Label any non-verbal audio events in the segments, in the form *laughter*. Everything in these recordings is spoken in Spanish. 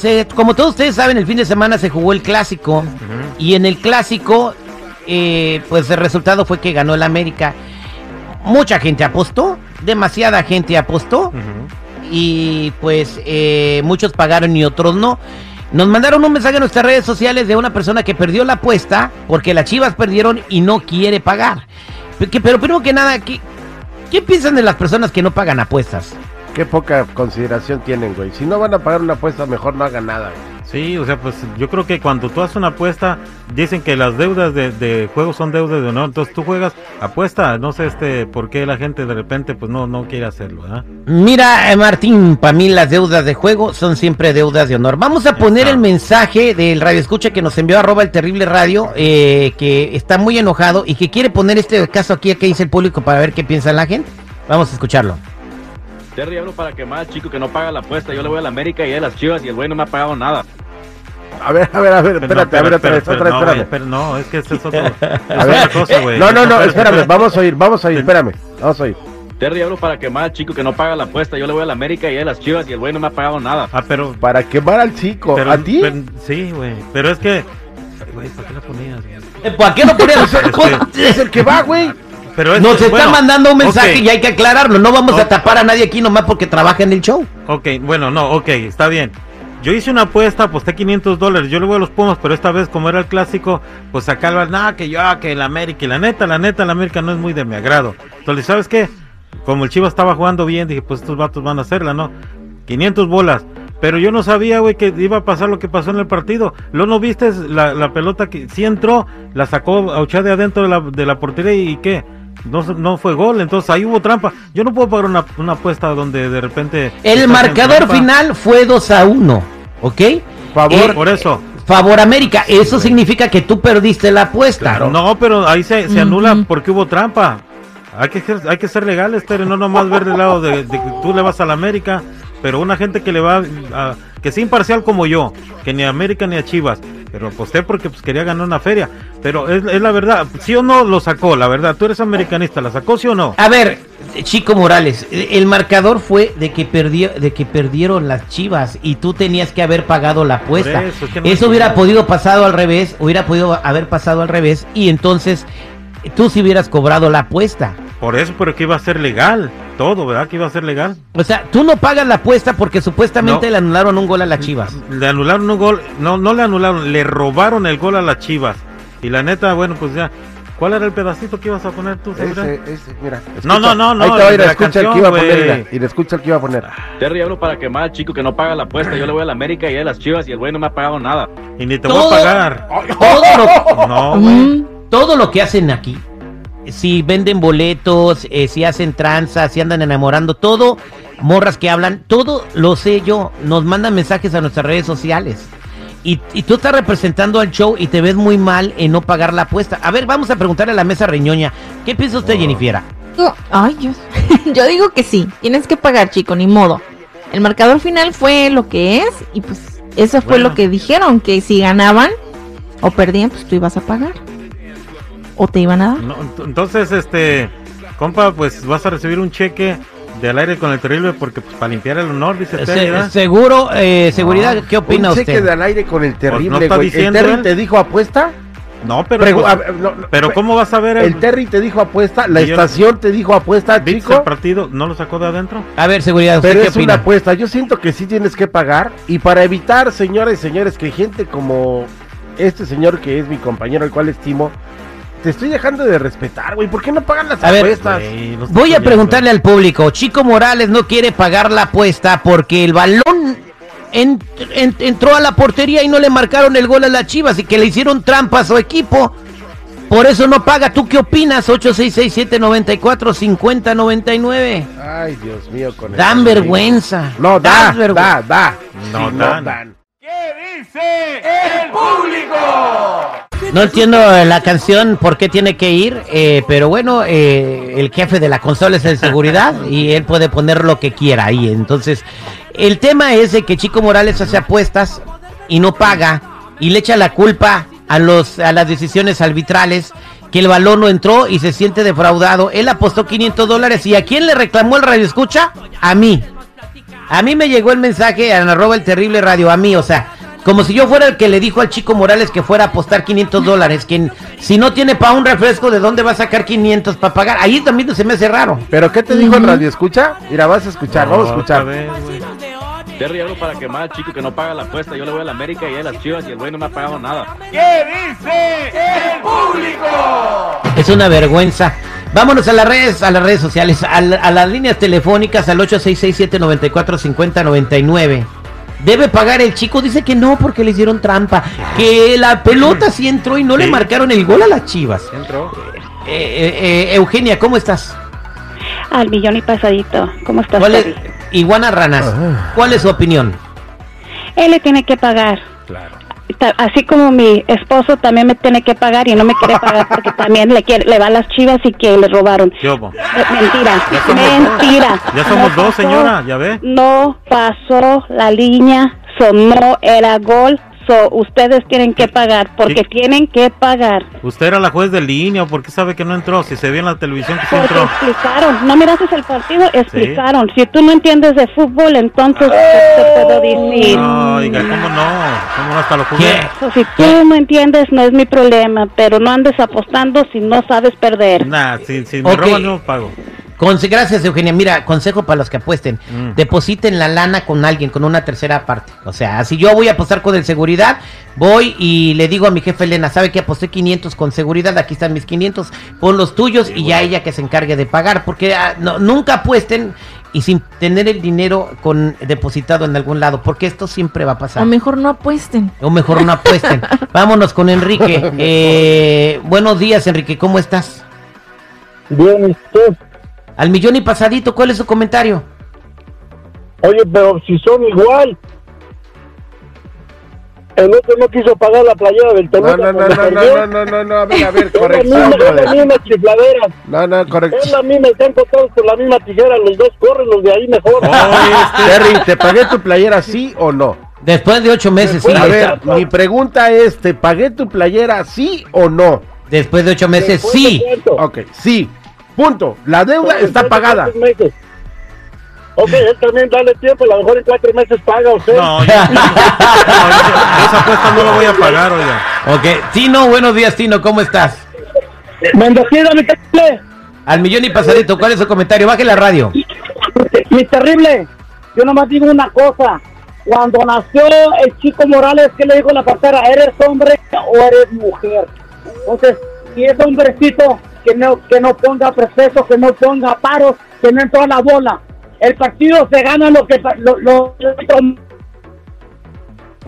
Se- como todos ustedes saben, el fin de semana se jugó el clásico y en el clásico, eh, pues el resultado fue que ganó el América. Mucha gente apostó, demasiada gente apostó y pues eh, muchos pagaron y otros no. Nos mandaron un mensaje en nuestras redes sociales de una persona que perdió la apuesta porque las Chivas perdieron y no quiere pagar. Pe- que- Pero primero que nada, ¿qué, qué piensan de las personas que no pagan apuestas? Qué poca consideración tienen, güey. Si no van a pagar una apuesta, mejor no hagan nada, güey. Sí, o sea, pues yo creo que cuando tú haces una apuesta, dicen que las deudas de, de juego son deudas de honor. Entonces tú juegas, apuesta, no sé este por qué la gente de repente pues no, no quiere hacerlo, ¿verdad? Mira, eh, Martín, para mí las deudas de juego son siempre deudas de honor. Vamos a poner el mensaje del radio escucha que nos envió arroba el terrible radio, eh, que está muy enojado y que quiere poner este caso aquí a que dice el público para ver qué piensa la gente. Vamos a escucharlo. Terry hablo para quemar al chico que no paga la apuesta. Yo le voy a la América y a las chivas y el güey no me ha pagado nada. A ver, a ver, a ver, espérate, no, a ver, pero- otra vez, pero- otra vez, no, es que ese es otro, *laughs* es A ver, otra cosa, güey. No, no, no, Espérate, espérame, espérate. vamos a oír, vamos a oír, espérame, vamos a oír. Terry hablo para quemar al chico que no paga la apuesta. Yo le voy a la América y a las chivas y el güey no me ha pagado nada. Ah, pero, Para quemar al chico, pero ¿a ti? pero- sí, güey, pero es que, güey, ¿para qué la ponías? güey? ¿Por qué no ponemos? Este, Es el que va, güey. Pero Nos está bueno, mandando un mensaje y hay que aclararlo. No vamos a tapar a nadie aquí nomás porque trabaja en el show. Ok, bueno, no, ok, está bien. Yo hice una apuesta, aposté 500 dólares. Yo le voy a los Pumas, pero esta vez, como era el clásico, pues sacarlo, nada, que yo, que el América. Y la neta, la neta, el América no es muy de mi agrado. Entonces, ¿sabes qué? Como el Chivas estaba jugando bien, dije, pues estos vatos van a hacerla, ¿no? 500 bolas. Pero yo no sabía, güey, que iba a pasar lo que pasó en el partido. Luego no viste la, la pelota que sí entró, la sacó a Uchá de adentro de la, de la portería y ¿qué? No, no fue gol, entonces ahí hubo trampa. Yo no puedo pagar una, una apuesta donde de repente... El marcador final fue 2 a 1, ¿ok? Favor, Eh, Por eso. Favor América, eso significa que tú perdiste la apuesta. No, pero ahí se, se anula porque hubo trampa. Hay que ser, hay que ser legales, pero no nomás ver del lado de, de que tú le vas a la América, pero una gente que le va a, que sea imparcial como yo, que ni a América ni a Chivas, pero aposté porque pues quería ganar una feria, pero es, es la verdad, sí o no lo sacó, la verdad, tú eres americanista, ¿la sacó sí o no? A ver, Chico Morales, el marcador fue de que perdió, de que perdieron las Chivas y tú tenías que haber pagado la apuesta. Por eso, es que no eso me hubiera podido pasado al revés, hubiera podido haber pasado al revés y entonces tú sí hubieras cobrado la apuesta. Por eso, pero que iba a ser legal, todo, ¿verdad? Que iba a ser legal. O sea, tú no pagas la apuesta porque supuestamente No. le anularon un gol a las Chivas. Le anularon un gol, no, no le anularon, le robaron el gol a las Chivas. Y la neta, bueno, pues ya, ¿cuál era el pedacito que ibas a poner tú, ese, ese, mira. No, no, no, no, Ahí te va a ir, de la escucha el que iba a poner, y le escucha el que iba a poner. Terry hablo para quemar al chico que no paga la apuesta. Yo le voy a la América y a las chivas y el güey no me ha pagado nada. Y ni te Todo- voy a pagar. Todo lo, No, güey. Mm, todo lo que hacen aquí, si venden boletos, eh, si hacen tranzas, si andan enamorando, todo, morras que hablan, todo lo sé yo, nos mandan mensajes a nuestras redes sociales. Y, y tú estás representando al show y te ves muy mal en no pagar la apuesta. A ver, vamos a preguntarle a la mesa reñoña. ¿Qué piensa usted, Jennifer? digo- Ay, yo, *laughs* yo digo que sí. Tienes que pagar, chico, ni modo. El marcador final fue lo que es y pues eso fue Bueno. lo que dijeron, que si ganaban o perdían, pues tú ibas a pagar. O te iban a dar. No, ent- entonces, este, compa, pues vas a recibir un cheque de al aire con el terrible porque pues para limpiar el honor, dice Terry, Se- ¿verdad? seguro, eh, seguridad, ¿qué opina Un cheque usted? de al aire con el terrible, Pues, está güey. ¿El diciendo Terry él. te dijo apuesta? No, pero, Pregu- pues, a no, no, pero pe- ¿cómo vas a ver el, El Terry te dijo apuesta, la estación te dijo apuesta, ¿viste chico. el partido? ¿No lo sacó de adentro? A ver, seguridad, ¿usted Pero qué es una apuesta. Yo siento que sí tienes que pagar. Y para evitar, señores y señores, que gente como este señor que es mi compañero, el cual estimo, te estoy dejando de respetar, güey. ¿Por qué no pagan las A ver, apuestas? Voy a preguntarle al público, Chico Morales no quiere pagar la apuesta porque el balón en- en- entró a la portería y no le marcaron el gol a las Chivas y que le hicieron trampa a su equipo. Por eso no paga. ¿Tú qué opinas? 8667-94-5099. Ay, Dios mío, con Dan eso, vergüenza. No, da, vergüenza. da, da. No Sí, dan. No entiendo la canción por qué tiene que ir, eh, pero bueno, eh, el jefe de la consola es el *laughs* seguridad y él puede poner lo que quiera ahí. Entonces, el tema es de que Chico Morales hace apuestas y no paga y le echa la culpa a los a las decisiones arbitrales que el balón no entró y se siente defraudado. Él apostó 500 dólares y a quién le reclamó el radio escucha? A mí. A mí me llegó el mensaje en arroba el terrible radio, a mí, o sea, como si yo fuera el que le dijo al chico Morales que fuera a apostar 500 dólares, que si no tiene para un refresco, ¿de dónde va a sacar 500 para pagar? Ahí también se me hace raro. ¿Pero qué te dijo en radio? ¿Escucha? Mira, vas a escuchar, vamos a No, escuchar. Terry, hablo para quemar al chico que no paga la apuesta. Yo le voy a la América y a las chivas y el güey no me ha pagado nada. Es una vergüenza. Vámonos a las redes, a las redes sociales, a, la- a las líneas telefónicas al 8667-945099. Debe pagar el chico, dice que no porque le hicieron trampa, que la pelota sí entró y no le marcaron el gol a las chivas. Entró. Eh, eh, eh, Eugenia, ¿cómo estás? Al millón y pasadito. ¿Cómo estás? ¿Cuál es? Iguana Ranas. ¿cuál es su opinión? Él le tiene que pagar. Claro. Así como mi esposo también me tiene que pagar y no me quiere pagar porque *laughs* también le quiere, le va a las chivas y que le robaron. ¿Qué hubo? Eh, Mentira, Ya somos mentira. Ya somos No dos, señora, ya ve. No pasó la línea, so no era gol, so ustedes tienen que pagar porque tienen que pagar. ¿Usted era la juez de línea o por qué sabe que no entró? Si se vio en la televisión que sí Porque entró. explicaron, no miraste el partido, explicaron. Si tú no entiendes de fútbol, entonces ¿qué te puedo decir? No, oiga, ¿cómo no? ¿Cómo no hasta lo jugué? Si tú no entiendes, no es mi problema, pero no andes apostando si no sabes perder. Nah, si, si me Ok. roban no pago. Conse- gracias, Eugenia. Mira, consejo para los que apuesten. Mm. Depositen la lana con alguien, con una tercera parte. O sea, si yo voy a apostar con el seguridad, voy y le digo a mi jefe Elena, ¿sabe que aposté 500 con seguridad? Aquí están mis 500, pon los tuyos y ya ella que se encargue de pagar. Porque ah, no- nunca apuesten y sin tener el dinero con depositado en algún lado, porque esto siempre va a pasar. O mejor no apuesten. O mejor no apuesten. *laughs* Vámonos con Enrique. *laughs* Eh, buenos días, Enrique, ¿cómo estás? Bien, usted. Al millón y pasadito, ¿cuál es su comentario? Oye, pero si son igual. El otro no quiso pagar la playera del No, Toluca. no, no, no, perdió. no, no, no, no, a ver, a ver, *laughs* corrección, es la misma chifladera. No, no, Es la misma, están todos con la misma tijera. Los dos corren, los de ahí mejor. Terry, ¿te pagué tu playera sí o no? Después de ocho meses, sí. A ver, mi pregunta es, ¿te pagué tu playera sí o no? Después de ocho meses, Después sí. Ok, sí. Punto. La deuda está pagada. Ok, él también dale tiempo, a lo mejor en cuatro meses paga usted. No, *laughs* no, esa apuesta no la voy a pagar, oiga. Ok. Tino, buenos días, Tino, ¿cómo estás? Bendecido, mi terrible. Al millón y pasadito, ¿cuál es su comentario? Baje la radio. Mi terrible. Yo nomás digo una cosa. Cuando nació el chico Morales, ¿qué le dijo la partera? ¿Eres hombre o eres mujer? Entonces, si es hombrecito, que no, que no ponga proceso, que no ponga paros, que no entró a la bola. El partido se gana lo que lo, lo- lo-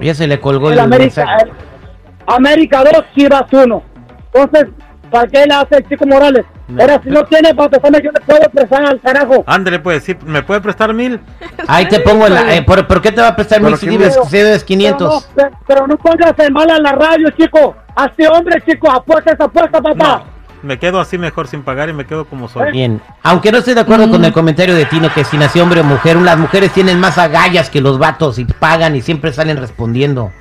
Ya se le colgó el el América. mensaje. el América 2, Chivas 1. Entonces, ¿para qué le hace el chico Morales? Ahora, si no tiene para prestarme, yo le puedo prestar al carajo. Ándale, pues, sí, ¿me puede prestar mil? Ahí te pongo la... eh, ¿por, por qué te va a prestar mil si debes, si debes 500? Pero no, pe- pero no pongas en mala la radio, chico. Así, hombre, chico, apuesta esa apuesta, papá. No, me quedo así mejor sin pagar y me quedo como soy. Bien. Aunque no estoy de acuerdo con el comentario de Tino que si nació hombre o mujer, las mujeres tienen más agallas que los vatos y pagan y siempre salen respondiendo.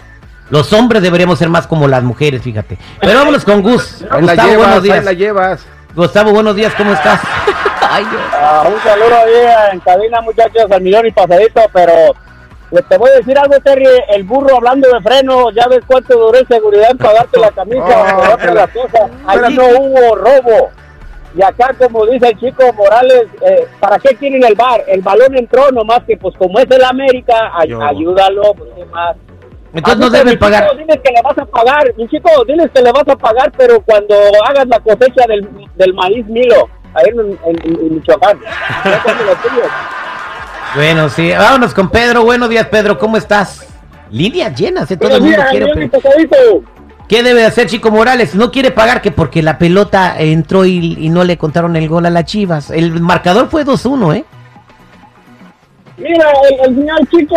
Los hombres deberíamos ser más como las mujeres, fíjate. Pero vámonos con Gus. Ahí la Gustavo, buenos llevas, días. la llevas. Gustavo, buenos días, ¿cómo estás? *laughs* Ay, Dios. Ah, un saludo ahí en cabina, muchachos, al millón y pasadito, pero pues, te voy a decir algo, Terry, el burro hablando de freno, ya ves cuánto duró en seguridad en pagarte la camisa, Oh, pagarte que la la- cosa. Allí no hubo robo. Y acá, como dice el chico Morales, eh, ¿para qué quieren el bar? El balón entró, nomás que pues como es el América, ay- Yo. ayúdalo, pues qué más. Entonces no Así que, deben pagar. chico, diles que le vas a pagar, mi chico, diles que le vas a pagar, pero cuando hagas la cosecha del, del maíz Milo, ahí en, en- en Michoacán. *laughs* Bueno, sí. Vámonos con Pedro. Buenos días, Pedro, ¿cómo estás? Líneas llenas, ¿eh? todo el mundo quiere. ¿Qué debe de hacer Chico Morales? No quiere pagar que porque la pelota entró y, y no le contaron el gol a las Chivas. El marcador fue 2-1, ¿eh? Mira, el, el señor chico,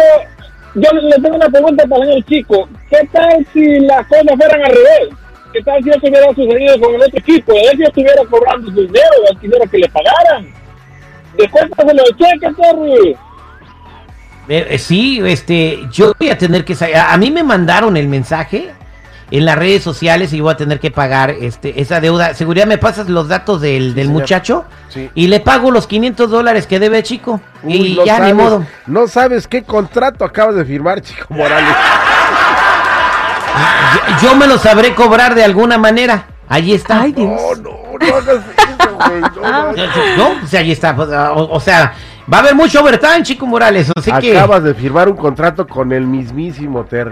yo le, tengo una pregunta para el señor chico. ¿Qué tal si las cosas fueran al revés? ¿Qué tal si eso hubiera sucedido con el otro equipo? Él ya estuviera cobrando su dinero, él quisiera que le pagaran. Después se lo cheque, Terry. Eh, sí, este, yo voy a tener que a, a mí me mandaron el mensaje en las redes sociales y voy a tener que pagar este esa deuda. Seguridad, ¿me pasas los datos del, del muchacho? Sí. Y le pago los 500 dólares que debe, chico. Uy, y no ya, ni modo. No sabes qué contrato acabas de firmar, Chico Morales. *laughs* Yo, yo me lo sabré cobrar de alguna manera. Allí está. Ay, Dios. No, no, no hagas güey. No, Ah. no. No, o sea, ahí está. pues, O, o sea, va a haber mucho overtime, Chico Morales. Así que. Acabas de firmar un contrato con el mismísimo Terry.